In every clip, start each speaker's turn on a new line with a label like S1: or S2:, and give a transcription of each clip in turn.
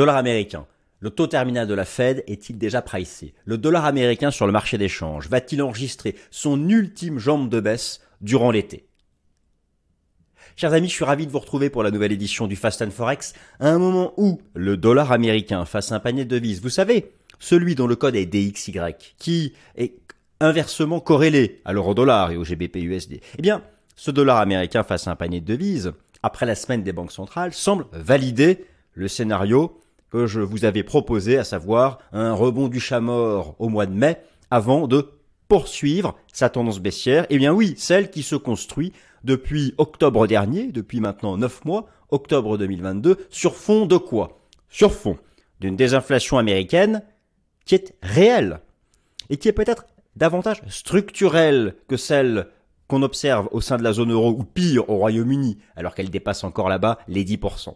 S1: Dollar américain. Le taux terminal de la Fed est-il déjà pricé? Le dollar américain sur le marché d'échange va-t-il enregistrer son ultime jambe de baisse durant l'été? Chers amis, je suis ravi de vous retrouver pour la nouvelle édition du Fast and Forex, à un moment où le dollar américain face à un panier de devises, vous savez, celui dont le code est DXY, qui est inversement corrélé à l'euro-dollar et au GBP-USD, eh bien, ce dollar américain face à un panier de devises, après la semaine des banques centrales, semble valider le scénario que je vous avais proposé, à savoir un rebond du chat mort au mois de mai, avant de poursuivre sa tendance baissière. Eh bien oui, celle qui se construit depuis octobre dernier, depuis maintenant 9 mois, octobre 2022, sur fond de quoi? Sur fond d'une désinflation américaine qui est réelle et qui est peut-être davantage structurelle que celle qu'on observe au sein de la zone euro ou pire au Royaume-Uni, alors qu'elle dépasse encore là-bas les 10%.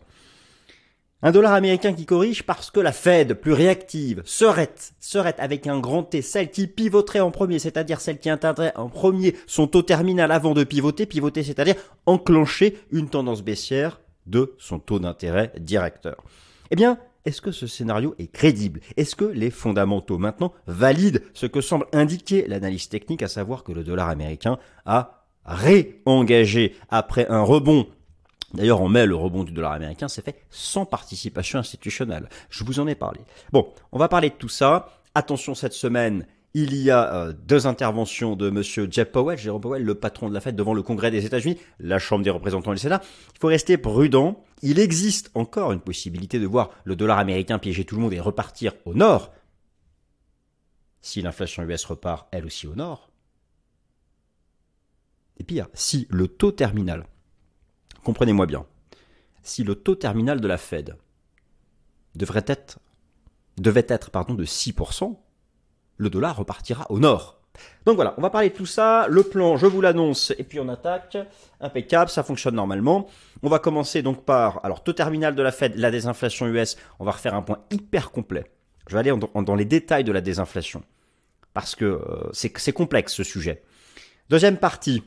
S1: Un dollar américain qui corrige parce que la Fed, plus réactive, serait, serait avec un grand T, celle qui pivoterait en premier, c'est-à-dire celle qui atteindrait en premier son taux terminal avant de pivoter, pivoter, c'est-à-dire enclencher une tendance baissière de son taux d'intérêt directeur. Eh bien, est-ce que ce scénario est crédible? Est-ce que les fondamentaux maintenant valident ce que semble indiquer l'analyse technique, à savoir que le dollar américain a réengagé après un rebond D'ailleurs, en mai, le rebond du dollar américain s'est fait sans participation institutionnelle. Je vous en ai parlé. Bon, on va parler de tout ça. Attention, cette semaine, il y a euh, deux interventions de Monsieur Jeff Powell, Jérôme Powell, le patron de la Fed, devant le Congrès des États-Unis, la Chambre des représentants et le Sénat. Il faut rester prudent. Il existe encore une possibilité de voir le dollar américain piéger tout le monde et repartir au nord. Si l'inflation US repart, elle aussi au nord. Et pire, si le taux terminal comprenez-moi bien, si le taux terminal de la Fed devrait être, devait être pardon, de 6%, le dollar repartira au nord. Donc voilà, on va parler de tout ça. Le plan, je vous l'annonce, et puis on attaque. Impeccable, ça fonctionne normalement. On va commencer donc par, alors, taux terminal de la Fed, la désinflation US. On va refaire un point hyper complet. Je vais aller dans les détails de la désinflation. Parce que euh, c'est complexe ce sujet. Deuxième partie,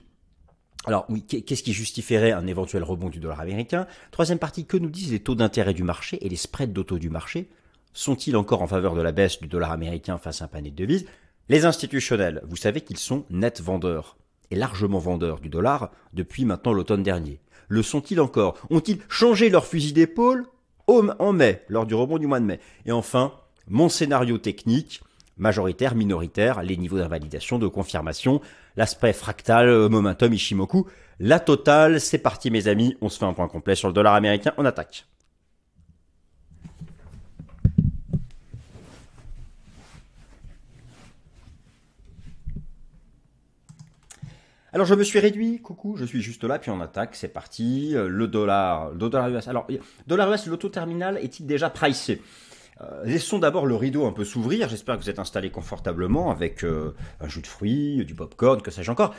S1: alors oui, qu'est-ce qui justifierait un éventuel rebond du dollar américain? Troisième partie, que nous disent les taux d'intérêt du marché et les spreads d'auto du marché? Sont-ils encore en faveur de la baisse du dollar américain face à un panier de devises? Les institutionnels, vous savez qu'ils sont net vendeurs et largement vendeurs du dollar depuis maintenant l'automne dernier. Le sont-ils encore? Ont-ils changé leur fusil d'épaule? En mai, lors du rebond du mois de mai. Et enfin, mon scénario technique, majoritaire, minoritaire, les niveaux d'invalidation, de confirmation, l'aspect fractal, euh, momentum, Ishimoku. La totale, c'est parti mes amis, on se fait un point complet sur le dollar américain, on attaque. Alors je me suis réduit, coucou, je suis juste là, puis on attaque, c'est parti. Euh, le dollar, dollar US. Alors, dollar US, l'auto terminal est-il déjà pricé? Euh, laissons d'abord le rideau un peu s'ouvrir. J'espère que vous êtes installé confortablement avec euh, un jus de fruits, du popcorn, que sais-je encore,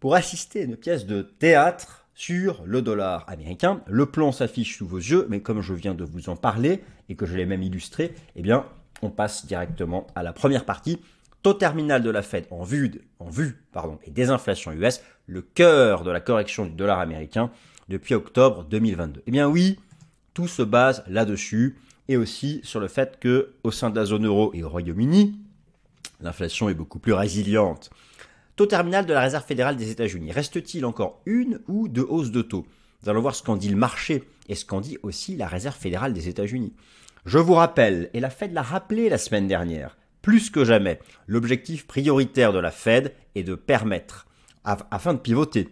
S1: pour assister à une pièce de théâtre sur le dollar américain. Le plan s'affiche sous vos yeux, mais comme je viens de vous en parler et que je l'ai même illustré, eh bien, on passe directement à la première partie. Taux terminal de la Fed en vue, en vue pardon, et des inflations US, le cœur de la correction du dollar américain depuis octobre 2022. Eh bien oui, tout se base là-dessus et aussi sur le fait que au sein de la zone euro et au Royaume-Uni, l'inflation est beaucoup plus résiliente. Taux terminal de la Réserve fédérale des États-Unis. Reste-t-il encore une ou deux hausses de taux? Nous allons voir ce qu'en dit le marché et ce qu'en dit aussi la Réserve fédérale des États-Unis. Je vous rappelle, et la Fed l'a rappelé la semaine dernière, plus que jamais, l'objectif prioritaire de la Fed est de permettre, afin de pivoter.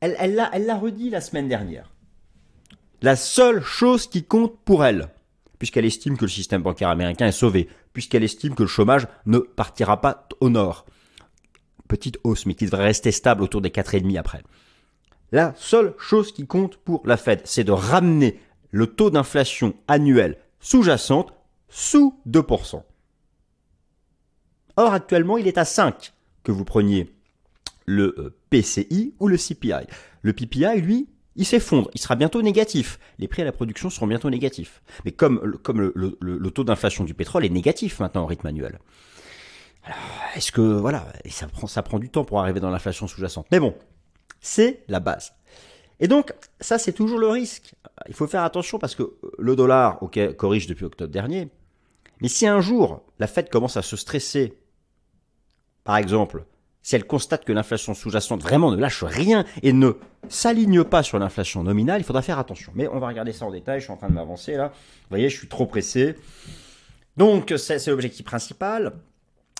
S1: Elle l'a redit la semaine dernière. La seule chose qui compte pour elle, puisqu'elle estime que le système bancaire américain est sauvé, puisqu'elle estime que le chômage ne partira pas au nord. Petite hausse, mais qui devrait rester stable autour des 4,5 après. La seule chose qui compte pour la Fed, c'est de ramener le taux d'inflation annuel sous-jacente sous 2%. Or, actuellement, il est à 5 que vous preniez le euh, PCI ou le CPI. Le PPI, lui, il s'effondre, il sera bientôt négatif. Les prix à la production seront bientôt négatifs. Mais comme, le, taux d'inflation du pétrole est négatif maintenant en rythme annuel. Est-ce que, voilà, ça prend, du temps pour arriver dans l'inflation sous-jacente. Mais bon, c'est la base. Et donc, ça, c'est toujours le risque. Il faut faire attention parce que le dollar, corrige depuis octobre dernier. Mais si un jour, la Fed commence à se stresser, par exemple, si elle constate que l'inflation sous-jacente vraiment ne lâche rien et ne s'aligne pas sur l'inflation nominale, il faudra faire attention. Mais on va regarder ça en détail, je suis en train de m'avancer là. Vous voyez, je suis trop pressé. Donc, c'est l'objectif principal.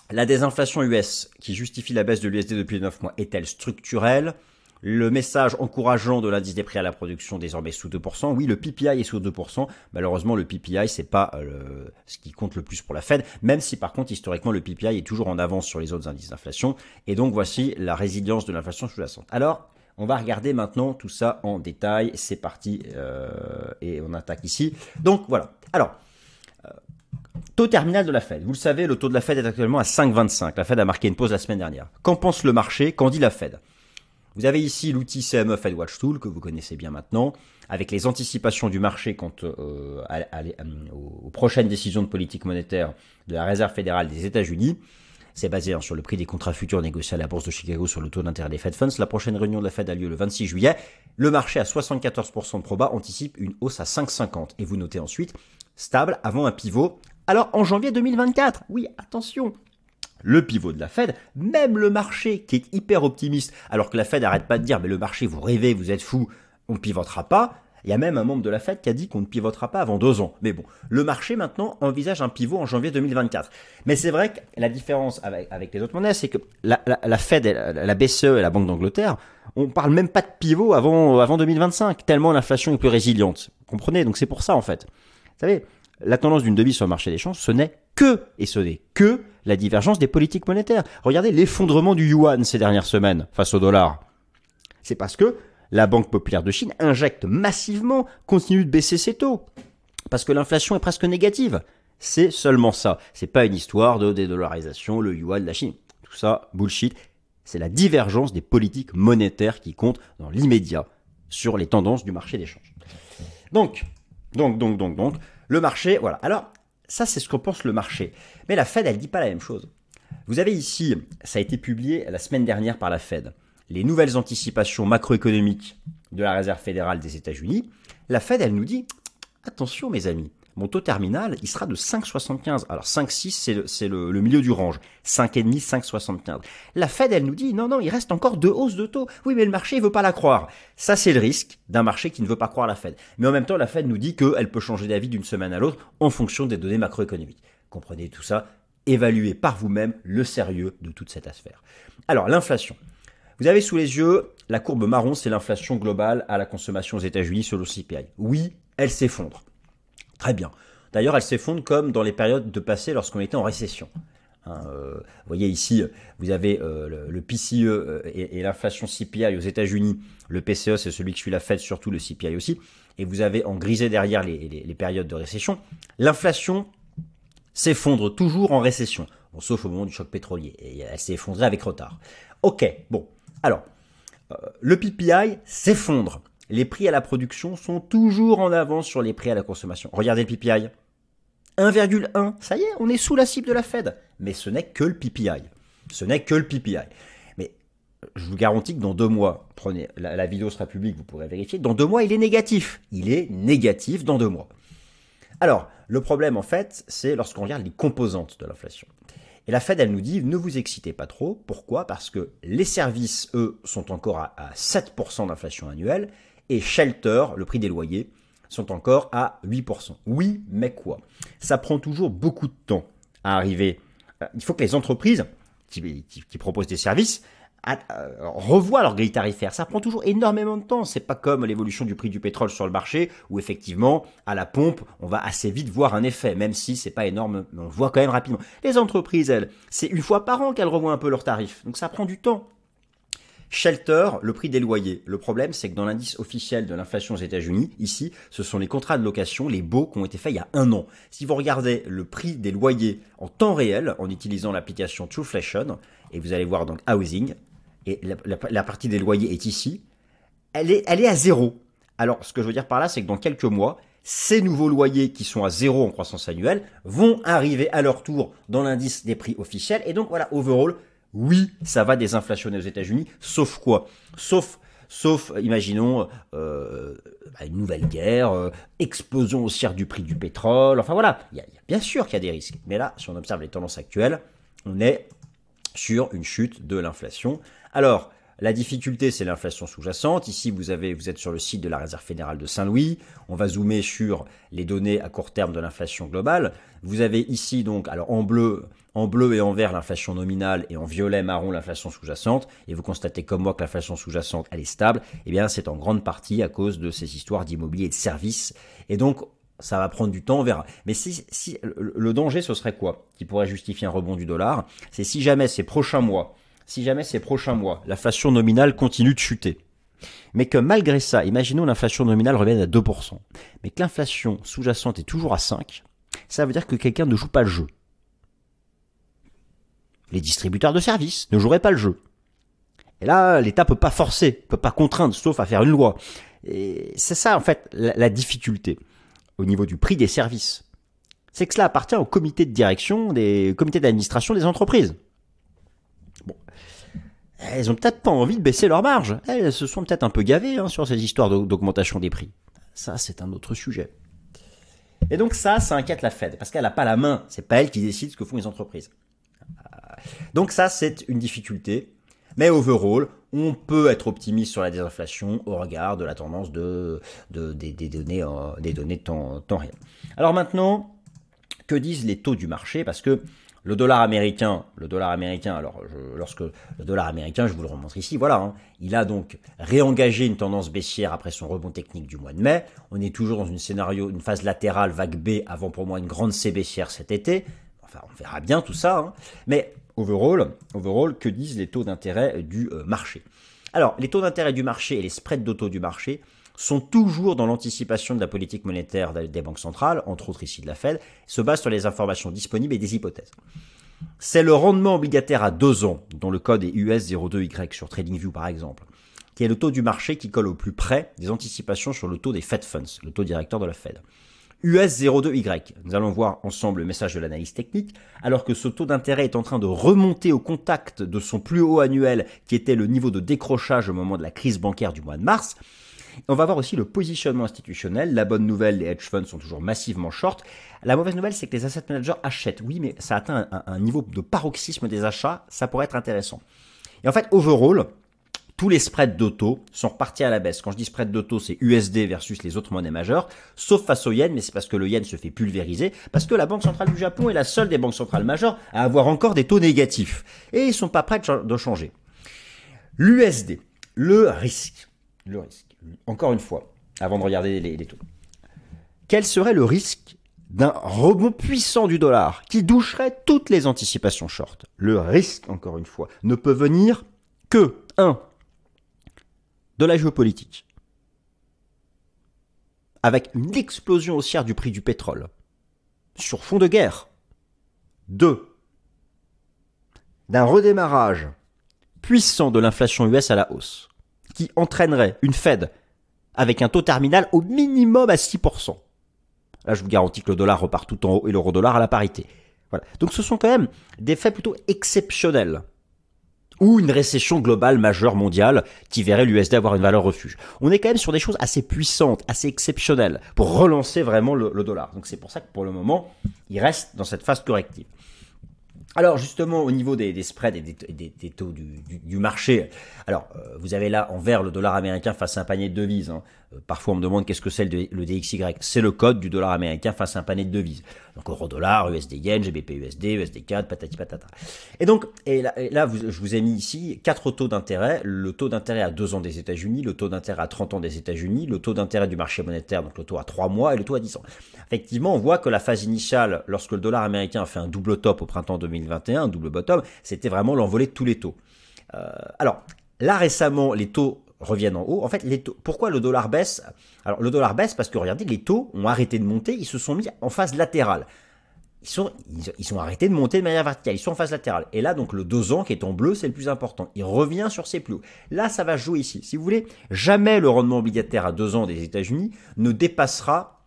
S1: La désinflation US, qui justifie la baisse de l'USD depuis 9 mois, est-elle structurelle? Le message encourageant de l'indice des prix à la production désormais sous 2%. Oui, le PPI est sous 2%. Malheureusement, le PPI, c'est pas euh, ce qui compte le plus pour la Fed, même si par contre, historiquement, le PPI est toujours en avance sur les autres indices d'inflation. Et donc, voici la résilience de l'inflation sous-jacente. Alors, on va regarder maintenant tout ça en détail. C'est parti euh, et on attaque ici. Donc, voilà. Alors, euh, Taux terminal de la Fed. Vous le savez, le taux de la Fed est actuellement à 5,25. La Fed a marqué une pause la semaine dernière. Qu'en pense le marché? Qu'en dit la Fed? Vous avez ici l'outil CME Fed Watch Tool que vous connaissez bien maintenant, avec les anticipations du marché quant euh, aux prochaines décisions de politique monétaire de la Réserve fédérale des États-Unis. C'est basé hein, sur le prix des contrats futurs négociés à la bourse de Chicago sur le taux d'intérêt des Fed Funds. La prochaine réunion de la Fed a lieu le 26 juillet. Le marché à 74% de proba anticipe une hausse à 5,50. Et vous notez ensuite stable avant un pivot. Alors en janvier 2024, oui, attention, le pivot de la Fed, même le marché qui est hyper optimiste, alors que la Fed n'arrête pas de dire mais le marché vous rêvez, vous êtes fou, on ne pivotera pas. Il y a même un membre de la Fed qui a dit qu'on ne pivotera pas avant deux ans. Mais bon, le marché maintenant envisage un pivot en janvier 2024. Mais c'est vrai que la différence avec, les autres monnaies, c'est que la, Fed, la BCE et la Banque d'Angleterre, on parle même pas de pivot avant, avant 2025, tellement l'inflation est plus résiliente. Vous comprenez? Donc c'est pour ça en fait. Vous savez, la tendance d'une devise sur le marché des changes, ce n'est que, et ce n'est que la divergence des politiques monétaires. Regardez l'effondrement du yuan ces dernières semaines face au dollar. C'est parce que la Banque populaire de Chine injecte massivement, continue de baisser ses taux. Parce que l'inflation est presque négative. C'est seulement ça. C'est pas une histoire de dédollarisation, le yuan, la Chine. Tout ça, bullshit. C'est la divergence des politiques monétaires qui compte dans l'immédiat sur les tendances du marché des changes. Donc, donc, donc, donc, donc, le marché, voilà. Alors, ça, c'est ce qu'en pense le marché. Mais la Fed, elle dit pas la même chose. Vous avez ici, ça a été publié la semaine dernière par la Fed, les nouvelles anticipations macroéconomiques de la Réserve fédérale des États-Unis. La Fed, elle nous dit, attention mes amis, mon taux terminal, il sera de 5,75. Alors 5,6, c'est le, le, milieu du range. 5,5, 5,75. La Fed, elle nous dit, non, non, il reste encore deux hausses de taux. Oui, mais le marché, il veut pas la croire. Ça, c'est le risque d'un marché qui ne veut pas croire la Fed. Mais en même temps, la Fed nous dit qu'elle peut changer d'avis d'une semaine à l'autre en fonction des données macroéconomiques. Comprenez tout ça Évaluez par vous-même le sérieux de toute cette affaire. Alors, l'inflation. Vous avez sous les yeux la courbe marron, c'est l'inflation globale à la consommation aux États-Unis le CPI. Oui, elle s'effondre. Très bien. D'ailleurs, elle s'effondre comme dans les périodes de passé lorsqu'on était en récession. Hein, euh, vous voyez ici, vous avez euh, le, PCE euh, et, l'inflation CPI aux États-Unis. Le PCE, c'est celui que suit la Fed, surtout le CPI aussi. Et vous avez en grisé derrière les, périodes de récession. L'inflation s'effondre toujours en récession, sauf au moment du choc pétrolier. Et elle s'est effondrée avec retard. Ok, bon. Alors, le PPI s'effondre les prix à la production sont toujours en avance sur les prix à la consommation. Regardez le PPI. 1,1, ça y est, on est sous la cible de la Fed. Mais ce n'est que le PPI. Ce n'est que le PPI. Mais je vous garantis que dans deux mois, prenez la, vidéo sera publique, vous pourrez vérifier, dans deux mois, il est négatif. Il est négatif dans deux mois. Alors, le problème, en fait, c'est lorsqu'on regarde les composantes de l'inflation. Et la Fed, elle nous dit, ne vous excitez pas trop. Pourquoi? Parce que les services, eux, sont encore à 7% d'inflation annuelle et Shelter, le prix des loyers, sont encore à 8%. Oui, mais quoi? Ça prend toujours beaucoup de temps à arriver. Euh, il faut que les entreprises qui, proposent des services euh, revoient leur grille tarifaire. Ça prend toujours énormément de temps. C'est pas comme l'évolution du prix du pétrole sur le marché où effectivement, à la pompe, on va assez vite voir un effet, même si c'est pas énorme, mais on le voit quand même rapidement. Les entreprises, elles, c'est une fois par an qu'elles revoient un peu leurs tarifs. Donc ça prend du temps. Shelter, le prix des loyers. Le problème, c'est que dans l'indice officiel de l'inflation aux États-Unis, ici, ce sont les contrats de location, les baux qui ont été faits il y a un an. Si vous regardez le prix des loyers en temps réel, en utilisant l'application Trueflation, et vous allez voir donc Housing, et la, partie des loyers est ici, elle est, elle est à zéro. Alors, ce que je veux dire par là, c'est que dans quelques mois, ces nouveaux loyers qui sont à zéro en croissance annuelle vont arriver à leur tour dans l'indice des prix officiels. Et donc voilà, overall, oui, ça va désinflationner aux États-Unis, sauf quoi? Sauf sauf, imaginons, euh, bah, une nouvelle guerre, euh, explosion haussière du prix du pétrole, enfin voilà, bien sûr qu'il y a des risques. Mais là, si on observe les tendances actuelles, on est sur une chute de l'inflation. Alors, la difficulté, c'est l'inflation sous-jacente. Ici, vous, avez, vous êtes sur le site de la Réserve fédérale de Saint-Louis. On va zoomer sur les données à court terme de l'inflation globale. Vous avez ici donc, alors en bleu, en bleu et en vert l'inflation nominale et en violet marron l'inflation sous-jacente. Et vous constatez comme moi que l'inflation sous-jacente est stable. Eh bien, c'est en grande partie à cause de ces histoires d'immobilier et de services. Et donc, ça va prendre du temps, on verra. Mais si le danger, ce serait quoi Qui pourrait justifier un rebond du dollar? C'est si jamais ces prochains mois si jamais ces prochains mois, l'inflation nominale continue de chuter, mais que malgré ça, imaginons l'inflation nominale revienne à 2%, mais que l'inflation sous-jacente est toujours à 5%, ça veut dire que quelqu'un ne joue pas le jeu. Les distributeurs de services ne joueraient pas le jeu. Et là, l'État peut pas forcer, peut pas contraindre, sauf à faire une loi. Et c'est ça, en fait, la, la difficulté au niveau du prix des services. C'est que cela appartient au comité de direction, des comités d'administration des entreprises elles ont peut-être pas envie de baisser leurs marges. Elles se sont peut-être un peu gavées hein, sur ces histoires d'augmentation des prix. Ça, c'est un autre sujet. Et donc ça, ça inquiète la Fed, parce qu'elle n'a pas la main. C'est pas elle qui décide ce que font les entreprises. Donc ça, c'est une difficulté. Mais overall, on peut être optimiste sur la désinflation au regard de la tendance de, des, données, des données temps réel. Alors maintenant, que disent les taux du marché? Parce que le dollar américain, le dollar américain, alors lorsque le dollar américain, je vous le remontre ici, voilà, hein, il a donc réengagé une tendance baissière après son rebond technique du mois de mai. On est toujours dans une scénario, une phase latérale vague B avant pour moi une grande C baissière cet été. Enfin, on verra bien tout ça. Hein. Mais overall, overall, que disent les taux d'intérêt du euh, marché? Alors, les taux d'intérêt du marché et les spreads d'auto du marché sont toujours dans l'anticipation de la politique monétaire des banques centrales, entre autres ici de la Fed, se basent sur les informations disponibles et des hypothèses. C'est le rendement obligataire à deux ans, dont le code est US02Y sur TradingView par exemple, qui est le taux du marché qui colle au plus près des anticipations sur le taux des Fed Funds, le taux directeur de la Fed. US02Y, nous allons voir ensemble le message de l'analyse technique, alors que ce taux d'intérêt est en train de remonter au contact de son plus haut annuel qui était le niveau de décrochage au moment de la crise bancaire du mois de mars, on va voir aussi le positionnement institutionnel. La bonne nouvelle, les hedge funds sont toujours massivement short. La mauvaise nouvelle, c'est que les asset managers achètent. Oui, mais ça atteint un, niveau de paroxysme des achats. Ça pourrait être intéressant. Et en fait, overall, tous les spreads d'auto sont repartis à la baisse. Quand je dis spread d'auto, c'est USD versus les autres monnaies majeures, sauf face au yen, mais c'est parce que le yen se fait pulvériser, parce que la Banque centrale du Japon est la seule des banques centrales majeures à avoir encore des taux négatifs. Et ils sont pas prêts de changer. L'USD, le risque, le risque encore une fois, avant de regarder les, taux, quel serait le risque d'un rebond puissant du dollar qui doucherait toutes les anticipations short? Le risque, encore une fois, ne peut venir que 1. De la géopolitique. Avec une explosion haussière du prix du pétrole. Sur fond de guerre. 2. D'un redémarrage puissant de l'inflation US à la hausse qui entraînerait une Fed avec un taux terminal au minimum à 6%. Là, je vous garantis que le dollar repart tout en haut et l'euro dollar à la parité. Donc ce sont quand même des faits plutôt exceptionnels. Ou une récession globale majeure mondiale qui verrait l'USD avoir une valeur refuge. On est quand même sur des choses assez puissantes, assez exceptionnelles pour relancer vraiment le, dollar. Donc c'est pour ça que pour le moment, il reste dans cette phase corrective. Alors justement au niveau des, spreads et des, taux du, marché, alors euh, vous avez là en vert le dollar américain face à un panier de devises. Hein. Euh, parfois on me demande qu'est-ce que c'est le, DXY. C'est le code du dollar américain face à un panier de devises. Donc euro dollar, USD yen, GBP USD, USD 4, patati patata. Et donc et là, je vous ai mis ici quatre taux d'intérêt. Le taux d'intérêt à 2 ans des États-Unis, le taux d'intérêt à 30 ans des États-Unis, le taux d'intérêt du marché monétaire, donc le taux à 3 mois et le taux à 10 ans. Effectivement, on voit que la phase initiale, lorsque le dollar américain a fait un double top au printemps 2000 2021, double bottom, c'était vraiment l'envolée de tous les taux. Euh, alors, là récemment, les taux reviennent en haut. En fait, les taux, pourquoi le dollar baisse? Alors, le dollar baisse parce que, regardez, les taux ont arrêté de monter, ils se sont mis en phase latérale. Ils sont, ils, sont arrêtés de monter de manière verticale, ils sont en phase latérale. Et là, donc, le 2 ans qui est en bleu, c'est le plus important. Il revient sur ses plus hauts. Là, ça va jouer ici. Si vous voulez, jamais le rendement obligataire à 2 ans des États-Unis ne dépassera,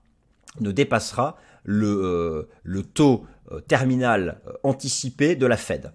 S1: ne dépassera le, euh, le taux euh, terminal euh, anticipé de la Fed.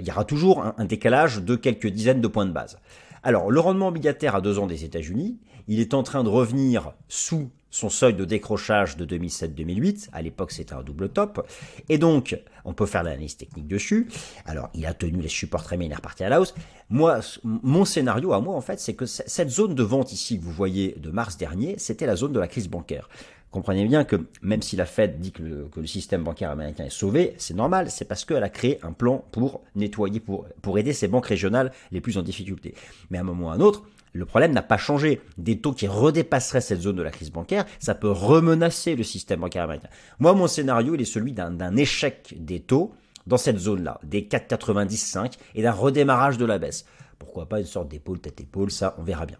S1: Il y aura toujours un, décalage de quelques dizaines de points de base. Alors, le rendement obligataire à deux ans des États-Unis, il est en train de revenir sous son seuil de décrochage de 2007-2008. À l'époque, c'était un double top. Et donc, on peut faire l'analyse technique dessus. Alors, il a tenu les supports très bien, il est reparti à la hausse. Moi, mon scénario à moi, en fait, c'est que cette zone de vente ici que vous voyez de mars dernier, c'était la zone de la crise bancaire. Comprenez bien que même si la Fed dit que le, système bancaire américain est sauvé, c'est normal, c'est parce qu'elle a créé un plan pour nettoyer, pour, pour aider ces banques régionales les plus en difficulté. Mais à un moment ou à un autre, le problème n'a pas changé. Des taux qui redépasseraient cette zone de la crise bancaire, ça peut remenacer le système bancaire américain. Moi, mon scénario, il est celui d'un échec des taux dans cette zone-là, des 4,95 et d'un redémarrage de la baisse. Pourquoi pas une sorte d'épaule tête-épaule, ça, on verra bien.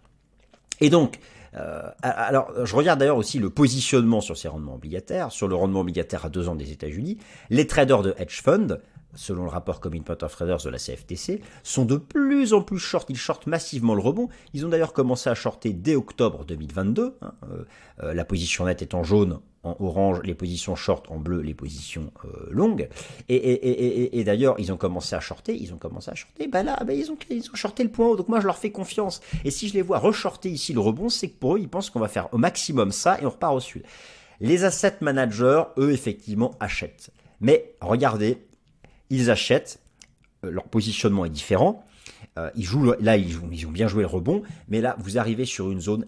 S1: Et donc, euh, alors, je regarde d'ailleurs aussi le positionnement sur ces rendements obligataires, sur le rendement obligataire à deux ans des États-Unis. Les traders de hedge fund, selon le rapport Commitment of Traders de la CFTC, sont de plus en plus short. Ils shortent massivement le rebond. Ils ont d'ailleurs commencé à shorter dès octobre 2022. Hein. Euh, euh, la position nette est en jaune, en orange, les positions short, en bleu, les positions euh, longues. Et, d'ailleurs, ils ont commencé à shorter. Ils ont commencé à shorter. Ben là, ben ils, ont, ils ont shorté le point haut. Donc moi, je leur fais confiance. Et si je les vois reshorter ici le rebond, c'est que pour eux, ils pensent qu'on va faire au maximum ça et on repart au sud. Les asset managers, eux, effectivement, achètent. Mais regardez, ils achètent, euh, leur positionnement est différent. Euh, ils jouent, là, ils, ils ont bien joué le rebond, mais là, vous arrivez sur une zone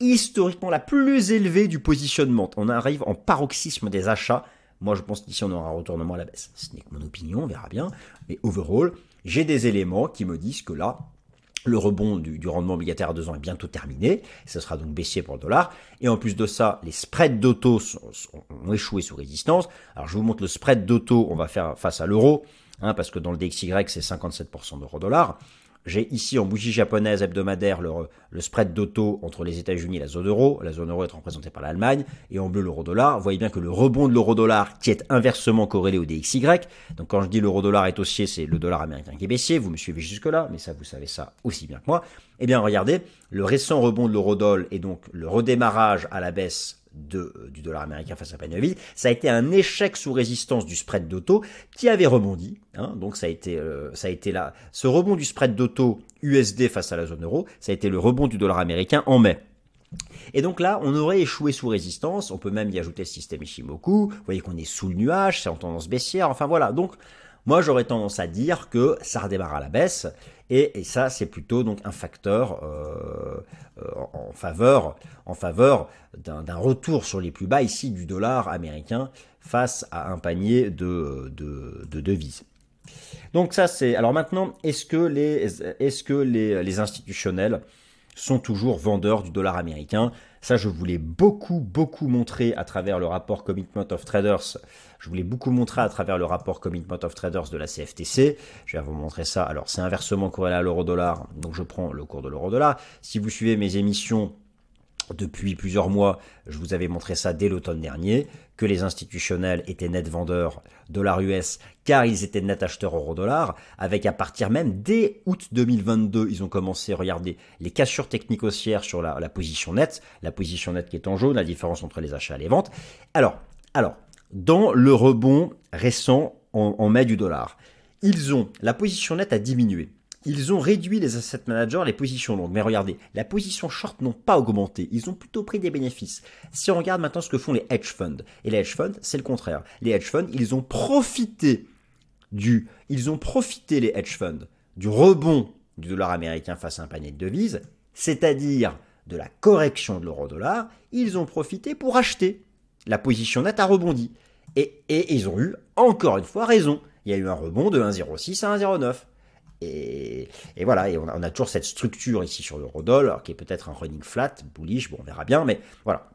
S1: historiquement la plus élevée du positionnement. On arrive en paroxysme des achats. Moi, je pense qu'ici, on aura un retournement à la baisse. Ce n'est que mon opinion, on verra bien. Mais overall, j'ai des éléments qui me disent que là, le rebond du, rendement obligataire à deux ans est bientôt terminé. Ce sera donc baissier pour le dollar. Et en plus de ça, les spreads d'auto ont échoué sous résistance. Alors je vous montre le spread d'auto, on va faire face à l'euro, hein, parce que dans le DXY, c'est 57% d'euro-dollar. J'ai ici en bougie japonaise hebdomadaire le, spread d'auto entre les États-Unis et la zone euro. La zone euro est représentée par l'Allemagne. Et en bleu, l'euro-dollar. Vous voyez bien que le rebond de l'euro-dollar qui est inversement corrélé au DXY. Donc quand je dis l'euro-dollar est haussier, c'est le dollar américain qui est baissier. Vous me suivez jusque-là, mais ça, vous savez ça aussi bien que moi. Eh bien, regardez, le récent rebond de l'euro-dollar et donc le redémarrage à la baisse de, euh, du dollar américain face à Panevi, ça a été un échec sous résistance du spread d'auto qui avait rebondi. Hein, donc ça a été, euh, ça a été là, ce rebond du spread d'auto USD face à la zone euro, ça a été le rebond du dollar américain en mai. Et donc là, on aurait échoué sous résistance. On peut même y ajouter le système Ishimoku. Vous voyez qu'on est sous le nuage, c'est en tendance baissière. Enfin voilà. Donc moi, j'aurais tendance à dire que ça redémarre à la baisse. Et, ça, c'est plutôt donc un facteur euh, euh, en faveur, en faveur d'un retour sur les plus bas ici du dollar américain face à un panier de, de, devises. Donc ça c'est. Alors maintenant, est-ce que les est-ce que les, les institutionnels sont toujours vendeurs du dollar américain. Ça, je voulais beaucoup, beaucoup montrer à travers le rapport Commitment of Traders. Je voulais beaucoup montrer à travers le rapport Commitment of Traders de la CFTC. Je vais vous montrer ça. Alors, c'est inversement corrélé à l'euro-dollar. Donc, je prends le cours de l'euro-dollar. Si vous suivez mes émissions depuis plusieurs mois, je vous avais montré ça dès l'automne dernier, que les institutionnels étaient net vendeurs dollar US car ils étaient net acheteurs euro-dollar, avec à partir même dès août 2022, ils ont commencé à regarder les cassures techniques haussières sur la, position nette, la position nette qui est en jaune, la différence entre les achats et les ventes. Alors, alors dans le rebond récent en, en mai du dollar, ils ont la position nette a diminué ils ont réduit les asset managers, les positions longues. Mais regardez, la position short n'ont pas augmenté. Ils ont plutôt pris des bénéfices. Si on regarde maintenant ce que font les hedge funds, et les hedge funds, c'est le contraire. Les hedge funds, ils ont profité du, ils ont profité les hedge funds du rebond du dollar américain face à un panier de devises, c'est-à-dire de la correction de l'euro-dollar, ils ont profité pour acheter. La position nette a rebondi. Et, et ils ont eu, encore une fois, raison. Il y a eu un rebond de 1,06 à 1,09. Et, voilà, et on a, toujours cette structure ici sur l'euro-dollar, qui est peut-être un running flat, bullish, bon, on verra bien, mais voilà.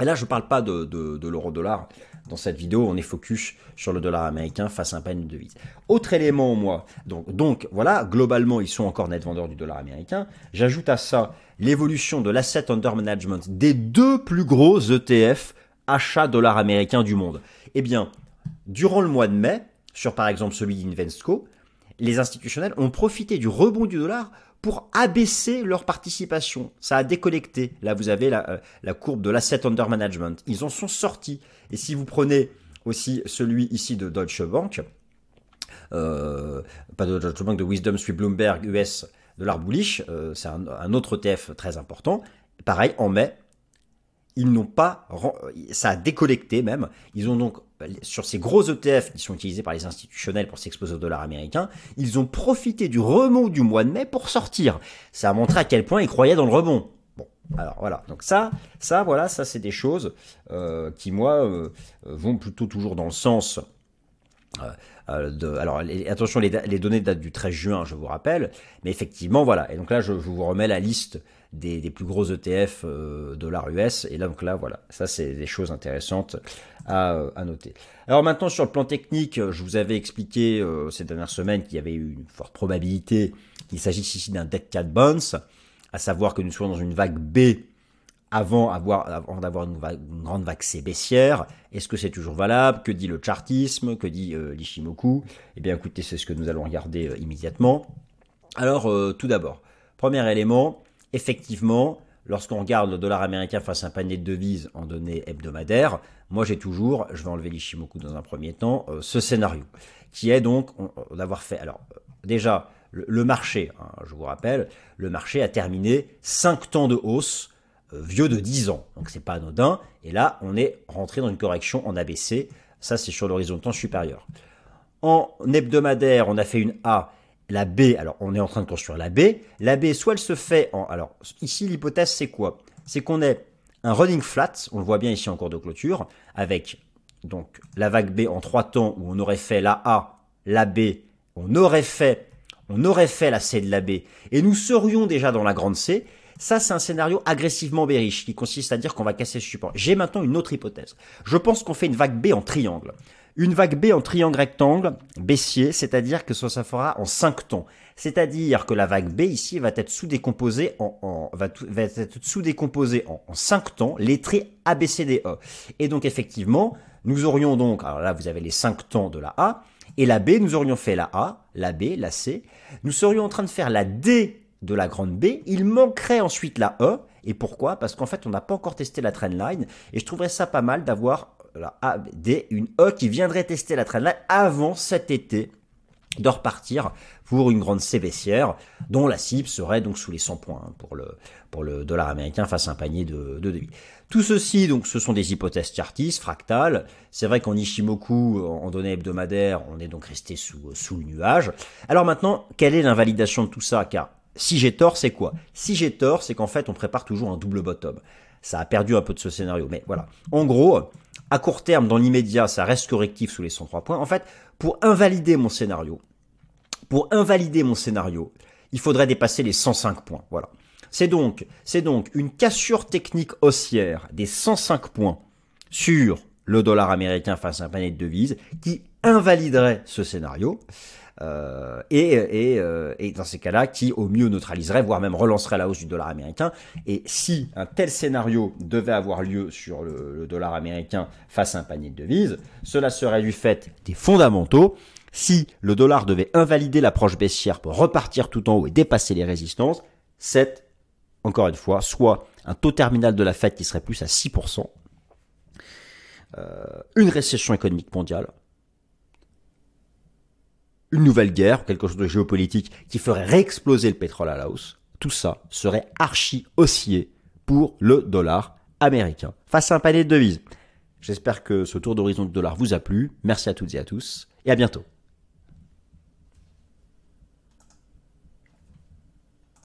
S1: Et là, je ne parle pas de, de, l'euro-dollar. Dans cette vidéo, on est focus sur le dollar américain face à un panier de devises. Autre élément, moi, donc, donc voilà, globalement, ils sont encore net vendeurs du dollar américain. J'ajoute à ça l'évolution de l'asset under management des deux plus gros ETF achat dollar américain du monde. Eh bien, durant le mois de mai, sur par exemple celui d'Investco, les institutionnels ont profité du rebond du dollar pour abaisser leur participation. Ça a décollecté. Là, vous avez la, euh, la courbe de l'asset under management. Ils en sont sortis. Et si vous prenez aussi celui ici de Deutsche Bank, euh, pas de Deutsche Bank, de Wisdom Street Bloomberg US, dollar bullish, euh, c'est un, autre ETF très important. Pareil, en mai, ils n'ont pas, ça a décollecté même. Ils ont donc, sur ces gros ETF qui sont utilisés par les institutionnels pour s'exposer au dollar américain, ils ont profité du remont du mois de mai pour sortir. Ça a montré à quel point ils croyaient dans le rebond. Bon, alors voilà. Donc ça, ça, voilà, ça c'est des choses euh, qui moi euh, vont plutôt toujours dans le sens euh, de, alors attention, les, données datent du 13 juin, je vous rappelle, mais effectivement, voilà. Et donc là, je, vous remets la liste des, plus gros ETF euh, dollars US, et là, donc là, voilà, ça c'est des choses intéressantes à, noter. Alors maintenant, sur le plan technique, je vous avais expliqué euh, ces dernières semaines qu'il y avait eu une forte probabilité qu'il s'agisse ici d'un deck cat bounce, à savoir que nous soyons dans une vague B avant, d'avoir une, grande vague C baissière. Est-ce que c'est toujours valable? Que dit le chartisme? Que dit euh, l'Ishimoku? Eh bien écoutez, c'est ce que nous allons regarder euh, immédiatement. Alors euh, tout d'abord, premier élément, effectivement, lorsqu'on regarde le dollar américain face à un panier de devises en données hebdomadaires, moi j'ai toujours, je vais enlever l'Ishimoku dans un premier temps, ce scénario, qui est donc d'avoir fait, alors déjà, le, marché, hein, je vous rappelle, le marché a terminé 5 temps de hausse euh, vieux de 10 ans. Donc c'est pas anodin. Et là, on est rentré dans une correction en ABC. Ça, c'est sur l'horizon de temps supérieur. En hebdomadaire, on a fait une A. La B, alors on est en train de construire la B. La B, soit elle se fait en... Alors ici, l'hypothèse, c'est quoi? C'est qu'on ait un running flat, on le voit bien ici en de clôture, avec donc la vague B en trois temps où on aurait fait la A, la B, on aurait fait, on aurait fait la C de la B, et nous serions déjà dans la grande C, ça, c'est un scénario agressivement bearish qui consiste à dire qu'on va casser ce support. J'ai maintenant une autre hypothèse. Je pense qu'on fait une vague B en triangle. Une vague B en triangle rectangle, baissier, c'est-à-dire que ça, ça fera en 5 temps. C'est-à-dire que la vague B ici va être sous-décomposée en, va, être sous-décomposée en, en 5 temps, les traits A, B, E. Et donc effectivement, nous aurions donc, alors là vous avez les 5 temps de la A, et la B, nous aurions fait la A, la B, la C. Nous serions en train de faire la D de la grande B, il manquerait ensuite la E. Et pourquoi? Parce qu'en fait, on n'a pas encore testé la trendline. Et je trouverais ça pas mal d'avoir la A, D, une E qui viendrait tester la trendline avant cet été de repartir pour une grande C baissière, dont la cible serait donc sous les 100 points hein, pour, le, pour le dollar américain face à un panier de, de. Tout ceci, donc, ce sont des hypothèses chartistes, fractales. C'est vrai qu'en Ishimoku, en données hebdomadaires, on est donc resté sous, sous le nuage. Alors maintenant, quelle est l'invalidation de tout ça? Car si j'ai tort, c'est quoi? Si j'ai tort, c'est qu'en fait, on prépare toujours un double bottom. Ça a perdu un peu de ce scénario, mais voilà. En gros, à court terme, dans l'immédiat, ça reste correctif sous les 103 points. En fait, pour invalider mon scénario, pour invalider mon scénario, il faudrait dépasser les 105 points. Voilà. C'est donc, c'est donc une cassure technique haussière des 105 points sur le dollar américain face à un panier de devises qui invaliderait ce scénario. Euh, et, et, euh, et, dans ces cas-là, qui au mieux neutraliserait, voire même relancerait la hausse du dollar américain. Et si un tel scénario devait avoir lieu sur le, dollar américain face à un panier de devises, cela serait du fait des fondamentaux. Si le dollar devait invalider l'approche baissière pour repartir tout en haut et dépasser les résistances, c'est, encore une fois, soit un taux terminal de la Fed qui serait plus à 6%, euh, une récession économique mondiale, une nouvelle guerre, quelque chose de géopolitique qui ferait réexploser le pétrole à la hausse, tout ça serait archi haussier pour le dollar américain face à un panier de devises. J'espère que ce tour d'horizon du dollar vous a plu. Merci à toutes et à tous et à bientôt.